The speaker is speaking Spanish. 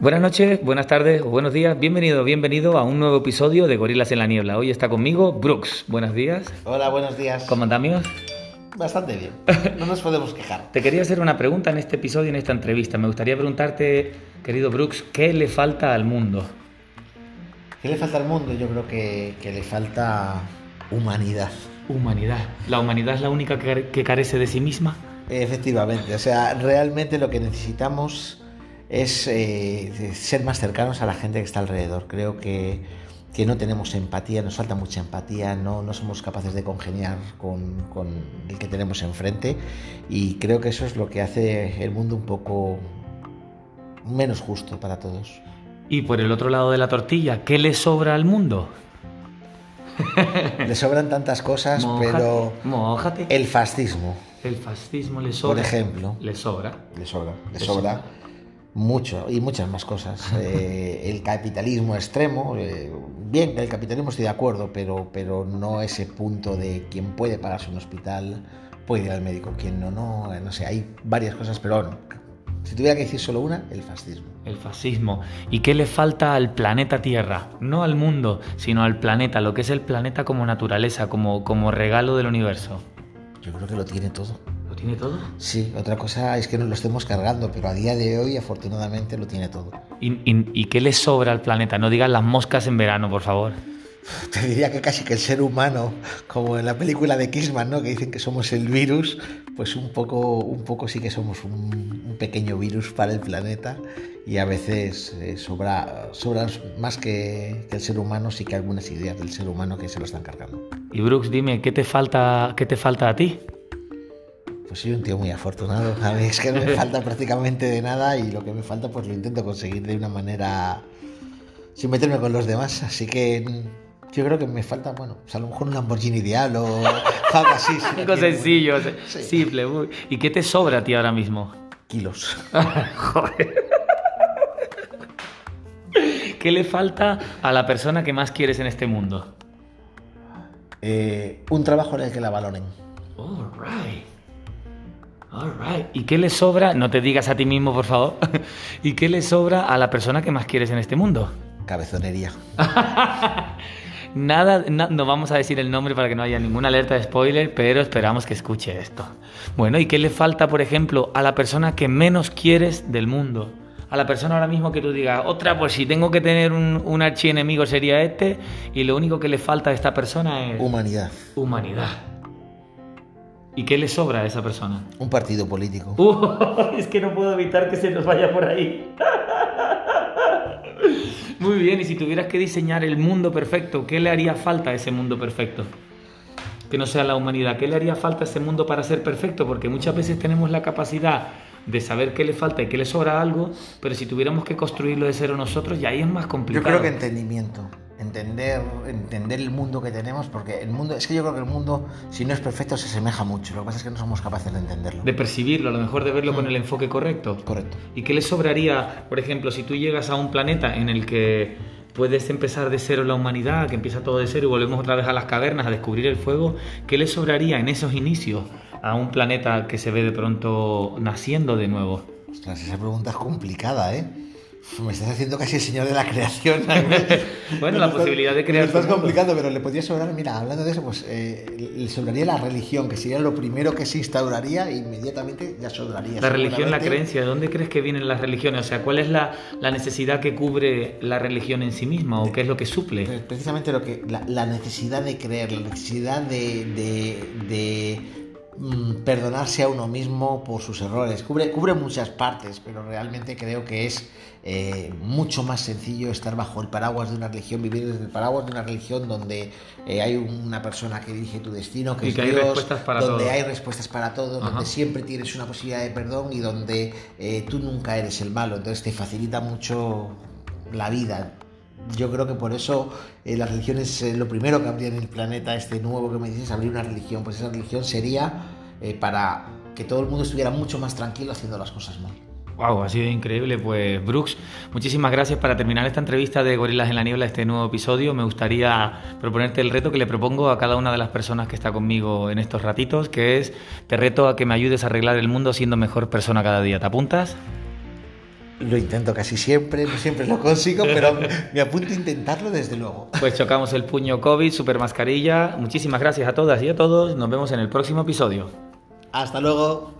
Buenas noches, buenas tardes o buenos días. Bienvenido, bienvenido a un nuevo episodio de Gorilas en la Niebla. Hoy está conmigo Brooks. Buenos días. Hola, buenos días. ¿Cómo andamos? Bastante bien. No nos podemos quejar. Te quería hacer una pregunta en este episodio, en esta entrevista. Me gustaría preguntarte, querido Brooks, ¿qué le falta al mundo? ¿Qué le falta al mundo? Yo creo que, que le falta humanidad. Humanidad. ¿La humanidad es la única que, que carece de sí misma? Efectivamente. O sea, realmente lo que necesitamos es eh, ser más cercanos a la gente que está alrededor. Creo que, que, no tenemos empatía, nos falta mucha empatía, no, no somos capaces de congeniar con, con, el que tenemos enfrente y creo que eso es lo que hace el mundo un poco menos justo para todos. Y por el otro lado de la tortilla, ¿qué le sobra al mundo? Le sobran tantas cosas, Mójate, pero mójate. el fascismo, El fascismo le sobra. por ejemplo, Le sobra. le sobra, le sobra. Mucho y muchas más cosas. Eh, el capitalismo extremo, eh, bien, el capitalismo estoy de acuerdo, pero, pero no ese punto de quien puede pagarse un hospital puede ir al médico, quien no, no, eh, no sé, hay varias cosas, pero bueno, si tuviera que decir solo una, el fascismo. El fascismo. ¿Y qué le falta al planeta Tierra? No al mundo, sino al planeta, lo que es el planeta como naturaleza, como, como regalo del universo. Yo creo que lo tiene todo. ¿Lo tiene todo? Sí, otra cosa es que nos lo estemos cargando, pero a día de hoy afortunadamente lo tiene todo. ¿Y, y, y qué le sobra al planeta? No digas las moscas en verano, por favor. Te diría que casi que el ser humano, como en la película de Kissman, ¿no? que dicen que somos el virus, pues un poco, un poco sí que somos un, un pequeño virus para el planeta y a veces eh, sobra, sobran más que, que, el ser humano, sí que algunas ideas del ser humano que se lo están cargando. Y Brooks, dime, ¿qué te falta, qué te falta a ti? Soy un tío muy afortunado. A mí es que no me falta prácticamente de nada y lo que me falta pues lo intento conseguir de una manera sin meterme con los demás. Así que yo creo que me falta, bueno, pues a lo mejor un Lamborghini Diablo o algo así. Si Algo sencillo, sí. simple. Muy... ¿Y qué te sobra a ti ahora mismo? Kilos. Joder. ¿Qué le falta a la persona que más quieres en este mundo? Eh, un trabajo en el que la valoren. All right. All right. ¿Y qué le sobra? No te digas a ti mismo, por favor. ¿Y qué le sobra a la persona que más quieres en este mundo? Cabezonería. Nada, na, no vamos a decir el nombre para que no haya ninguna alerta de spoiler, pero esperamos que escuche esto. Bueno, ¿y qué le falta, por ejemplo, a la persona que menos quieres del mundo? A la persona ahora mismo que tú digas, otra, pues si tengo que tener un, un archienemigo sería este, y lo único que le falta a esta persona es... Humanidad. Humanidad. ¿Y qué le sobra a esa persona? Un partido político. Uh, es que no puedo evitar que se nos vaya por ahí. Muy bien, y si tuvieras que diseñar el mundo perfecto, ¿qué le haría falta a ese mundo perfecto? Que no sea la humanidad, ¿qué le haría falta a ese mundo para ser perfecto? Porque muchas veces tenemos la capacidad de saber qué le falta y qué le sobra algo, pero si tuviéramos que construirlo de cero nosotros, ya ahí es más complicado. Yo creo que entendimiento, entender, entender el mundo que tenemos, porque el mundo, es que yo creo que el mundo, si no es perfecto, se asemeja mucho. Lo que pasa es que no somos capaces de entenderlo. De percibirlo, a lo mejor de verlo mm. con el enfoque correcto. Correcto. ¿Y qué le sobraría, por ejemplo, si tú llegas a un planeta en el que puedes empezar de cero la humanidad, que empieza todo de cero y volvemos otra vez a las cavernas a descubrir el fuego, ¿qué le sobraría en esos inicios a un planeta que se ve de pronto naciendo de nuevo? Ostras, esa pregunta es complicada, ¿eh? Me estás haciendo casi el señor de la creación. bueno, la posibilidad de crear. Me estás complicando, pero le podría sobrar. Mira, hablando de eso, pues eh, le sobraría la religión, que sería lo primero que se instauraría e inmediatamente ya sobraría. La religión, la creencia, ¿de dónde crees que vienen las religiones? O sea, ¿cuál es la, la, necesidad que cubre la religión en sí misma o qué es lo que suple? Precisamente lo que la, la necesidad de creer, la necesidad de, de, de perdonarse a uno mismo por sus errores. Cubre, cubre muchas partes, pero realmente creo que es eh, mucho más sencillo estar bajo el paraguas de una religión, vivir desde el paraguas de una religión donde eh, hay una persona que dirige tu destino, que y es que Dios, hay respuestas para donde todo. hay respuestas para todo, Ajá. donde siempre tienes una posibilidad de perdón y donde eh, tú nunca eres el malo. Entonces te facilita mucho la vida. Yo creo que por eso eh, la religión es eh, lo primero que habría en el planeta, este nuevo que me dices, abrir una religión. Pues esa religión sería eh, para que todo el mundo estuviera mucho más tranquilo haciendo las cosas mal. Wow, ha sido increíble. Pues Brooks, muchísimas gracias para terminar esta entrevista de Gorilas en la Niebla, este nuevo episodio. Me gustaría proponerte el reto que le propongo a cada una de las personas que está conmigo en estos ratitos, que es, te reto a que me ayudes a arreglar el mundo siendo mejor persona cada día. ¿Te apuntas? Lo intento casi siempre, no siempre lo consigo, pero me apunto a intentarlo desde luego. Pues chocamos el puño COVID, super mascarilla. Muchísimas gracias a todas y a todos. Nos vemos en el próximo episodio. Hasta luego.